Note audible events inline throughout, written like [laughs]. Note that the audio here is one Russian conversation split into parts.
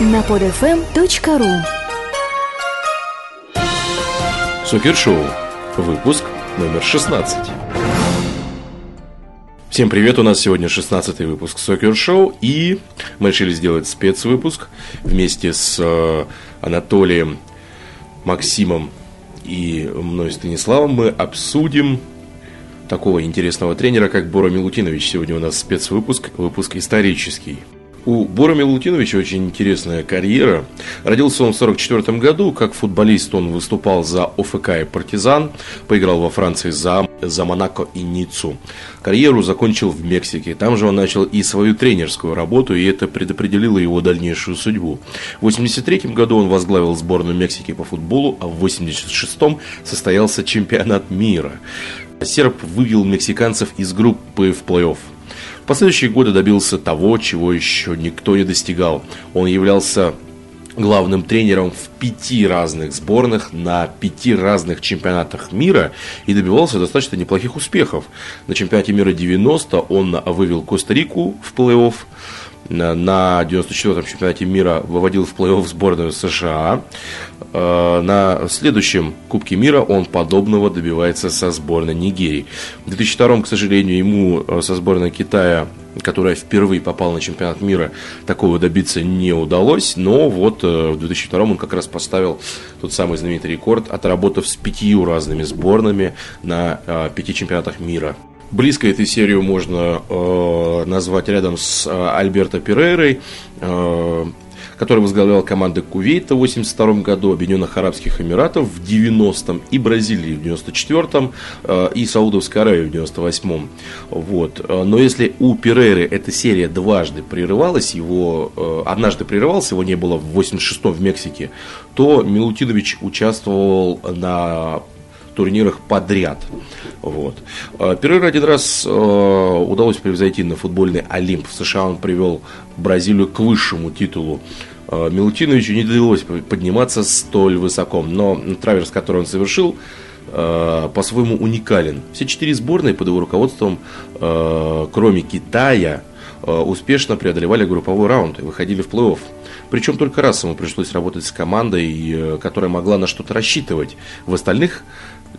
на podfm.ru Супершоу. Выпуск номер 16. Всем привет, у нас сегодня 16 выпуск Сокер Шоу, и мы решили сделать спецвыпуск вместе с э, Анатолием, Максимом и мной Станиславом. Мы обсудим такого интересного тренера, как Бора Милутинович. Сегодня у нас спецвыпуск, выпуск исторический. У Бора Милутиновича очень интересная карьера. Родился он в 1944 году. Как футболист он выступал за ОФК и Партизан. Поиграл во Франции за, за Монако и Ниццу. Карьеру закончил в Мексике. Там же он начал и свою тренерскую работу, и это предопределило его дальнейшую судьбу. В 1983 году он возглавил сборную Мексики по футболу, а в 1986 состоялся чемпионат мира. Серб вывел мексиканцев из группы в плей-офф. В последующие годы добился того, чего еще никто не достигал. Он являлся главным тренером в пяти разных сборных на пяти разных чемпионатах мира и добивался достаточно неплохих успехов. На чемпионате мира 90 он вывел Коста-Рику в плей-офф, на 94-м чемпионате мира выводил в плей-офф сборную США. Э, на следующем Кубке мира он подобного добивается со сборной Нигерии. В 2002 к сожалению, ему э, со сборной Китая которая впервые попала на чемпионат мира, такого добиться не удалось. Но вот э, в 2002 он как раз поставил тот самый знаменитый рекорд, отработав с пятью разными сборными на пяти чемпионатах мира. Близко эту серию можно э, назвать рядом с э, Альберто Перейрой, э, который возглавлял команды Кувейта в 82 году, Объединенных Арабских Эмиратов в 90-м и Бразилии в 94-м э, и Саудовской Аравии в 98-м. Вот. Э, но если у Перейры эта серия дважды прерывалась, его э, однажды прерывался, его не было в 86-м в Мексике, то Милутинович участвовал на турнирах подряд. Вот. А, Перейра один раз э, удалось превзойти на футбольный Олимп. В США он привел Бразилию к высшему титулу. Э, Милутиновичу не удалось подниматься столь высоко, но траверс, который он совершил, э, по-своему уникален. Все четыре сборные под его руководством, э, кроме Китая, э, успешно преодолевали групповой раунд и выходили в плей-офф. Причем только раз ему пришлось работать с командой, э, которая могла на что-то рассчитывать. В остальных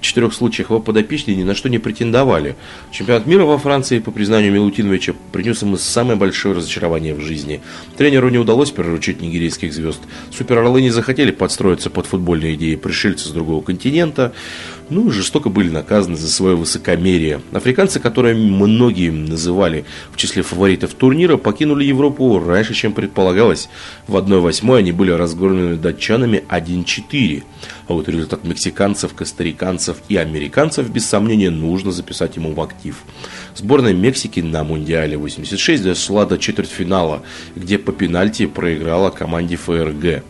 четырех случаях его подопечные ни на что не претендовали. Чемпионат мира во Франции, по признанию Милутиновича, принес ему самое большое разочарование в жизни. Тренеру не удалось приручить нигерийских звезд. Суперорлы не захотели подстроиться под футбольные идеи пришельцев с другого континента ну, жестоко были наказаны за свое высокомерие. Африканцы, которые многие называли в числе фаворитов турнира, покинули Европу раньше, чем предполагалось. В 1-8 они были разгромлены датчанами 1-4. А вот результат мексиканцев, костариканцев и американцев, без сомнения, нужно записать ему в актив. Сборная Мексики на Мундиале 86 дошла до четвертьфинала, где по пенальти проиграла команде ФРГ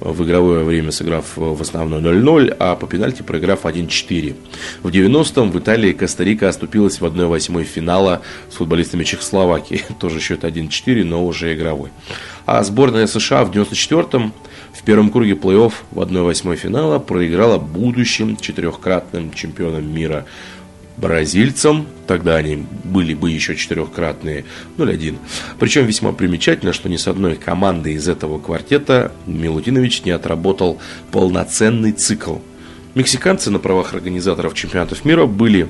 в игровое время сыграв в основном 0-0, а по пенальти проиграв 1-4. В 90-м в Италии Коста-Рика оступилась в 1-8 финала с футболистами Чехословакии. [laughs] Тоже счет 1-4, но уже игровой. А сборная США в 94-м в первом круге плей-офф в 1-8 финала проиграла будущим четырехкратным чемпионом мира бразильцам, тогда они были бы еще четырехкратные, 0-1. Причем весьма примечательно, что ни с одной командой из этого квартета Милутинович не отработал полноценный цикл. Мексиканцы на правах организаторов чемпионатов мира были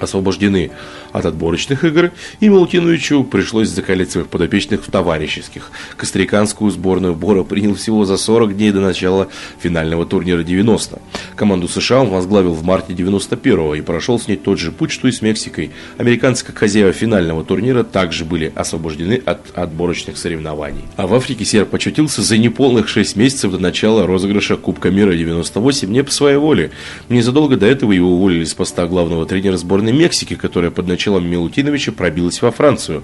освобождены от отборочных игр, и Малутиновичу пришлось закалять своих подопечных в товарищеских. Костриканскую сборную Бора принял всего за 40 дней до начала финального турнира 90. Команду США он возглавил в марте 91 и прошел с ней тот же путь, что и с Мексикой. Американцы, как хозяева финального турнира, также были освобождены от отборочных соревнований. А в Африке серб почутился за неполных 6 месяцев до начала розыгрыша Кубка мира 98 не по своей воле. Незадолго до этого его уволили с поста главного тренера сборной Мексики, которая под началом Милутиновича пробилась во Францию.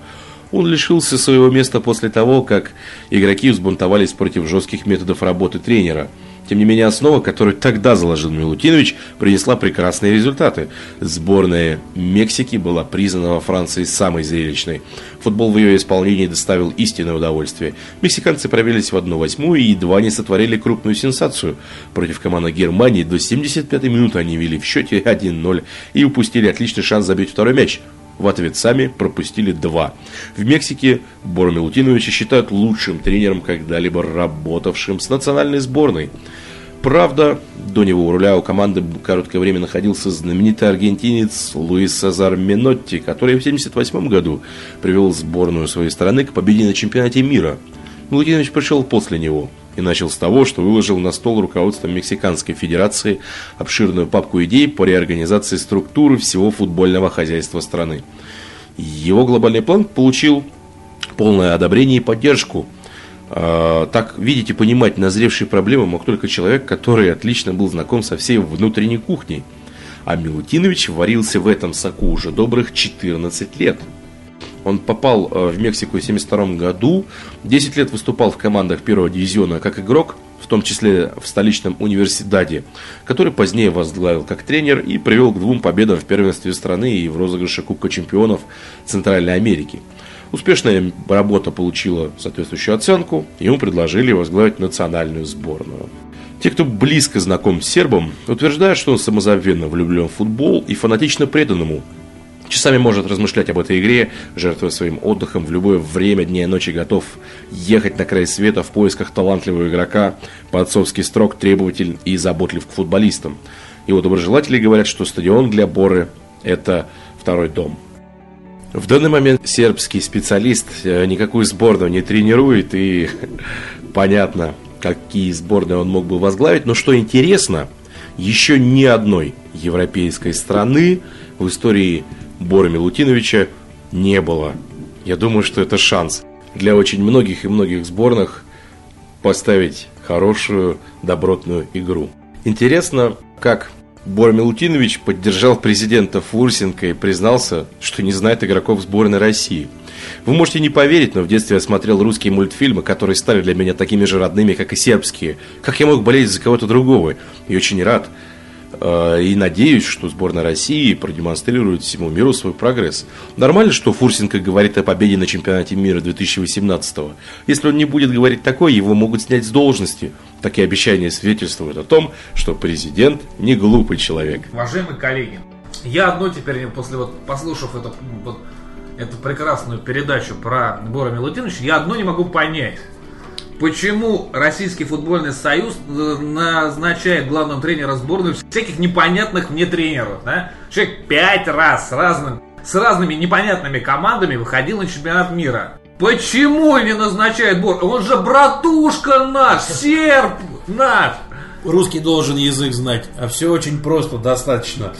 Он лишился своего места после того, как игроки взбунтовались против жестких методов работы тренера – тем не менее, основа, которую тогда заложил Милутинович, принесла прекрасные результаты. Сборная Мексики была признана во Франции самой зрелищной. Футбол в ее исполнении доставил истинное удовольствие. Мексиканцы провелись в 1-8 и едва не сотворили крупную сенсацию. Против команды Германии до 75-й минуты они вели в счете 1-0 и упустили отличный шанс забить второй мяч. В ответ сами пропустили два. В Мексике Бора Милутиновича считают лучшим тренером, когда-либо работавшим с национальной сборной. Правда, до него у руля у команды короткое время находился знаменитый аргентинец Луис Сазар Минотти, который в 1978 году привел сборную своей страны к победе на чемпионате мира. Милутинович пришел после него и начал с того, что выложил на стол руководством Мексиканской Федерации обширную папку идей по реорганизации структуры всего футбольного хозяйства страны. Его глобальный план получил полное одобрение и поддержку – а, так видеть и понимать назревшие проблемы мог только человек, который отлично был знаком со всей внутренней кухней. А Милутинович варился в этом соку уже добрых 14 лет. Он попал а, в Мексику в 1972 году, 10 лет выступал в командах первого дивизиона как игрок, в том числе в столичном университете, который позднее возглавил как тренер и привел к двум победам в первенстве страны и в розыгрыше Кубка чемпионов Центральной Америки – Успешная работа получила соответствующую оценку, ему предложили возглавить национальную сборную. Те, кто близко знаком с сербом, утверждают, что он самозабвенно влюблен в футбол и фанатично предан ему. Часами может размышлять об этой игре, жертвуя своим отдыхом в любое время дня и ночи готов ехать на край света в поисках талантливого игрока, по-отцовски строг, требователь и заботлив к футболистам. Его доброжелатели говорят, что стадион для Боры – это второй дом – в данный момент сербский специалист э, никакую сборную не тренирует, и [laughs] понятно, какие сборные он мог бы возглавить. Но что интересно, еще ни одной европейской страны в истории Бора Милутиновича не было. Я думаю, что это шанс для очень многих и многих сборных поставить хорошую, добротную игру. Интересно, как Бор Милутинович поддержал президента Фурсенко и признался, что не знает игроков сборной России. Вы можете не поверить, но в детстве я смотрел русские мультфильмы, которые стали для меня такими же родными, как и сербские. Как я мог болеть за кого-то другого? И очень рад, и надеюсь, что сборная России продемонстрирует всему миру свой прогресс. Нормально, что Фурсенко говорит о победе на чемпионате мира 2018 -го. Если он не будет говорить такое, его могут снять с должности. Такие обещания свидетельствуют о том, что президент не глупый человек. Уважаемые коллеги, я одно теперь, после вот послушав эту, вот, эту прекрасную передачу про Бора Милутиновича, я одно не могу понять. Почему Российский футбольный союз назначает главным тренером сборной всяких непонятных мне тренеров? Да? Человек пять раз с, разным, с разными непонятными командами выходил на чемпионат мира. Почему не назначает Бор? Он же братушка наш, серб наш. Русский должен язык знать, а все очень просто, достаточно.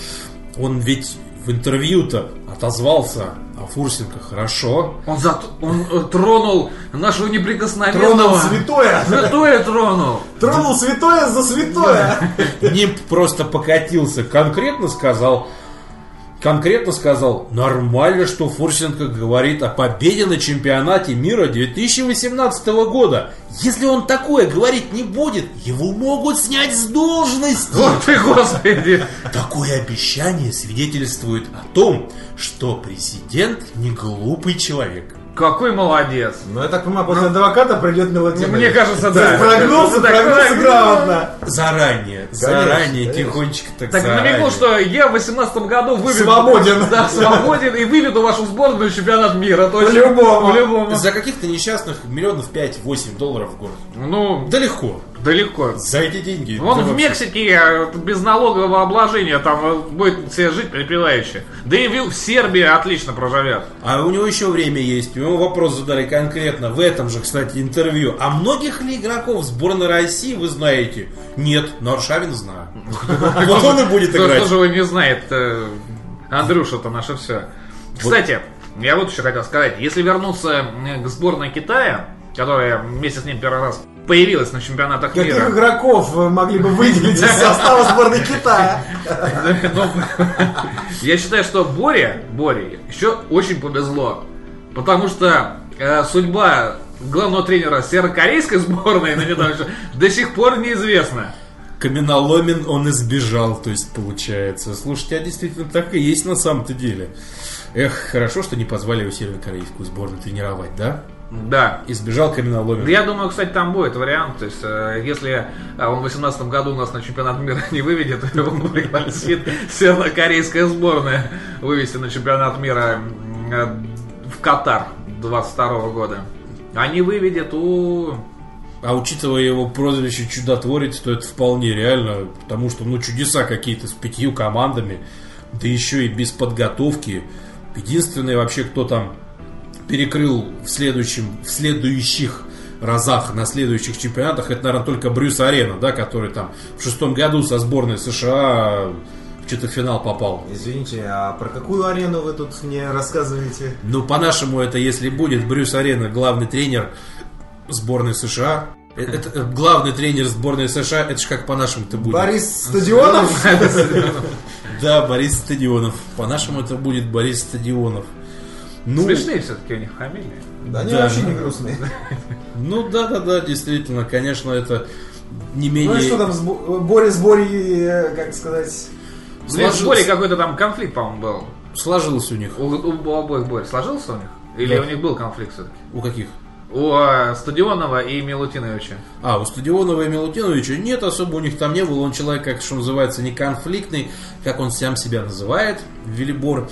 Он ведь в интервью-то отозвался Фурсенко хорошо. Он, за, он э, тронул нашего неприкосновенного. Тронул святое. Святое тронул. Тронул святое за святое. Не просто покатился, конкретно сказал, конкретно сказал, нормально, что Фурсенко говорит о победе на чемпионате мира 2018 года. Если он такое говорить не будет, его могут снять с должности. Вот ты, господи. Такое обещание свидетельствует о том, что президент не глупый человек. Какой молодец. Ну, я так понимаю, после адвоката придет мелодия. Мне кажется, да. Прогнулся, прогнулся грамотно. Заранее, заранее, тихонечко так Так намекнул, что я в 18 году выведу... Свободен. Да, свободен и выведу вашу сборную чемпионат мира. По-любому. По-любому. За каких-то несчастных миллионов 5-8 долларов в год. Ну, Да легко. Далеко. За эти деньги. Вон в. Мексике э, без налогового обложения там э, будет себе жить припеваючи. Да и в Сербии отлично проживет. А у него еще время есть. Ему вопрос задали конкретно в этом же, кстати, интервью. А многих ли игроков сборной России вы знаете? Нет, но Аршавин знаю. [laughs] Вот он и будет Кто играть. кто же его не знает? э, Андрюша-то наше все. Кстати, я вот еще хотел сказать. Если вернуться э, к сборной Китая, которая вместе с ним первый раз появилась на чемпионатах Каких мира. игроков вы могли бы выделить из состава сборной Китая? [laughs] Ну, Я считаю, что Боре, Боре еще очень повезло. Потому что э, судьба главного тренера северокорейской сборной [laughs] до сих пор неизвестна. Каменоломен он избежал, то есть получается. Слушайте, а действительно так и есть на самом-то деле. Эх, хорошо, что не позвали его северокорейскую сборную тренировать, да? Да. избежал каменоломни. Я думаю, кстати, там будет вариант. То есть, э, если э, он в 2018 году нас на чемпионат мира [laughs] не выведет, его [laughs] пригласит северокорейская сборная вывести на чемпионат мира э, в Катар 22 года. Они выведет у... А учитывая его прозвище чудотворец, то это вполне реально, потому что ну чудеса какие-то с пятью командами, да еще и без подготовки. Единственный вообще, кто там перекрыл в следующем, в следующих разах на следующих чемпионатах, это, наверное, только Брюс Арена, да, который там в шестом году со сборной США в четвертьфинал попал. Извините, а про какую арену вы тут мне рассказываете? Ну, по-нашему, это если будет Брюс Арена главный тренер сборной США. э, Это, э, главный тренер сборной США, это же как по-нашему это будет. Борис Стадионов? [laughs] Да, Борис Стадионов. По-нашему это будет Борис Стадионов. Ну, Смешные все-таки у них фамилии. Да они Да. вообще не грустные. [laughs] ну да, да, да, действительно, конечно, это не Ну и менее... что там, с Бо- Борис Бори, э, как сказать... У них Сложился- в Боре какой-то там конфликт, по-моему, был. Сложилось у них. У, у обоих Борь сложился у них? Или Да. у них был конфликт все-таки? У каких? У э, Стадионова и Милутиновича. А, у Стадионова и Милутиновича нет, особо у них там не было. Он человек, как что называется, не конфликтный, как он сам себя называет, Велибор.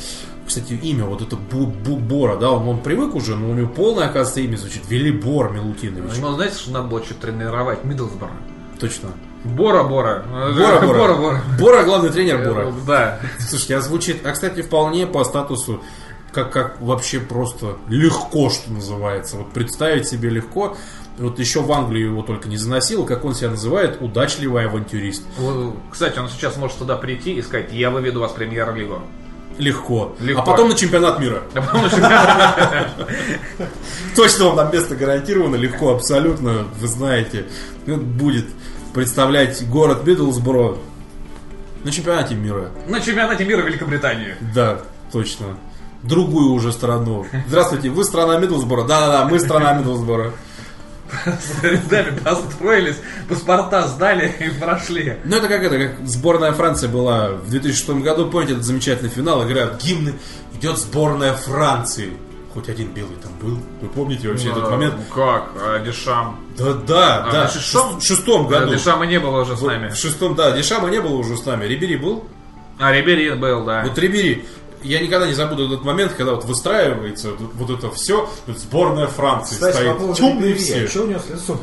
Кстати, имя вот это Бу- Бора, да, он, он привык уже, но у него полное, оказывается, имя звучит Велибор Милутинович. Ему, знаете, что надо было что тренировать? Миддлсбора. Точно. Бора-бора. Бора-бора. Бора-бора. Бора, главный тренер Бора. Да. Слушайте, а звучит, а кстати, вполне по статусу, как, как вообще просто легко, что называется. Вот представить себе легко. Вот еще в Англию его только не заносил, как он себя называет, удачливый авантюрист. Кстати, он сейчас может туда прийти и сказать, я выведу вас в премьер-лигу. Легко. Легко. А потом на чемпионат мира. А [laughs] Точно вам там место гарантировано, легко, абсолютно, вы знаете. Будет представлять город Миддлсбро на чемпионате мира. На чемпионате мира Великобритании. Да, точно. Другую уже страну. Здравствуйте, вы страна Миддлсбора? Да-да-да, мы страна Миддлсбора. С рядами построились, паспорта сдали и прошли. Ну, это как это, как сборная Франции была в 2006 году, помните, этот замечательный финал, играют гимны, идет сборная Франции. Хоть один белый там был. Вы помните вообще этот момент? Ну как? А Дешам? Да, да, А, да. шестом? В шестом году. Дешама не было уже с нами. В шестом, да, Дешама не было уже с нами. Рибери был? А Рибери был, да. Вот Рибери, я никогда не забуду этот момент, когда вот выстраивается вот это все, сборная Франции Кстати, по стоит. поводу Темные все. а что у него с лицом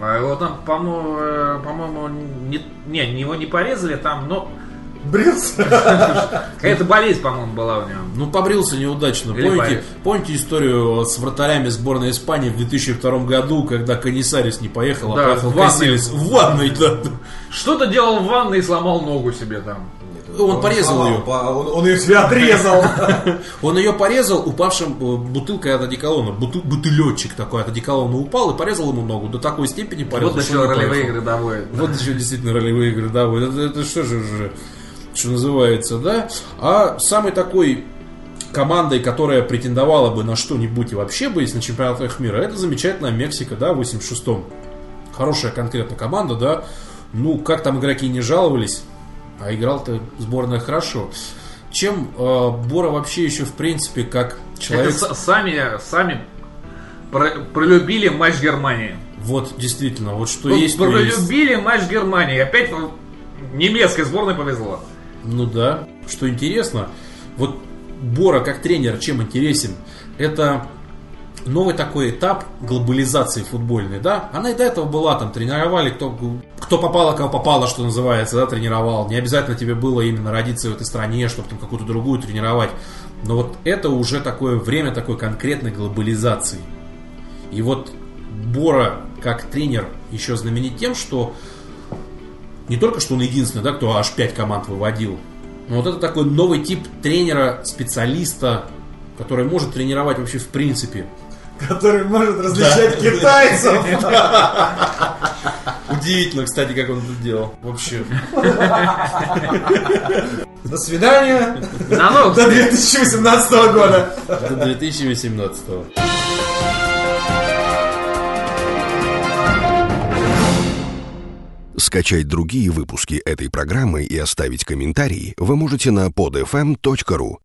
А его там, по-моему, э, по-моему, не, не, его не порезали там, но Брился? какая-то болезнь, по-моему, была у него. Ну, побрился неудачно. Или Помните, парень. помните историю с вратарями сборной Испании в 2002 году, когда Канисарис не поехал, Да, а поехал в ванной. В ванной, да. Что-то делал в ванной и сломал ногу себе там. Он порезал сломал, ее. по- Он, он ее себе отрезал. [laughs] Он ее порезал упавшим э, бутылкой от одеколона. Бутыл, бутылечек такой от одеколона упал и порезал ему ногу. До такой степени порезал, Вот он не ролевые игры доводит. Вот еще действительно ролевые игры, Это, это что же уже, что называется, да. А самый такой командой, которая претендовала бы на что-нибудь и вообще бы, если на чемпионатах мира, это замечательная Мексика, да, в 86-м. Хорошая конкретно команда, да. Ну, как там игроки не жаловались, а играл-то сборная хорошо. Чем э, Бора вообще еще, в принципе, как человек... Это сами, сами про- пролюбили матч Германии. Вот, действительно, вот что Вот есть, то есть. пролюбили матч Германии. Опять ну, немецкой сборной повезло. Ну да. Что интересно, вот Бора как тренер чем интересен? Это новый такой этап глобализации футбольной, да? Она и до этого была, там тренировали, кто, кто попало, кого попало, что называется, да, тренировал. Не обязательно тебе было именно родиться в этой стране, чтобы там какую-то другую тренировать. Но вот это уже такое время такой конкретной глобализации. И вот Бора как тренер еще знаменит тем, что не только что он единственный, да, кто аж 5 команд выводил, но вот это такой новый тип тренера, специалиста, который может тренировать вообще в принципе. Который может различать [laughs] китайцев. [laughs] Удивительно, кстати, как он это делал. Вообще. До свидания. До 2018 года. До 2018 Скачать другие выпуски этой программы и оставить комментарии вы можете на podfm.ru.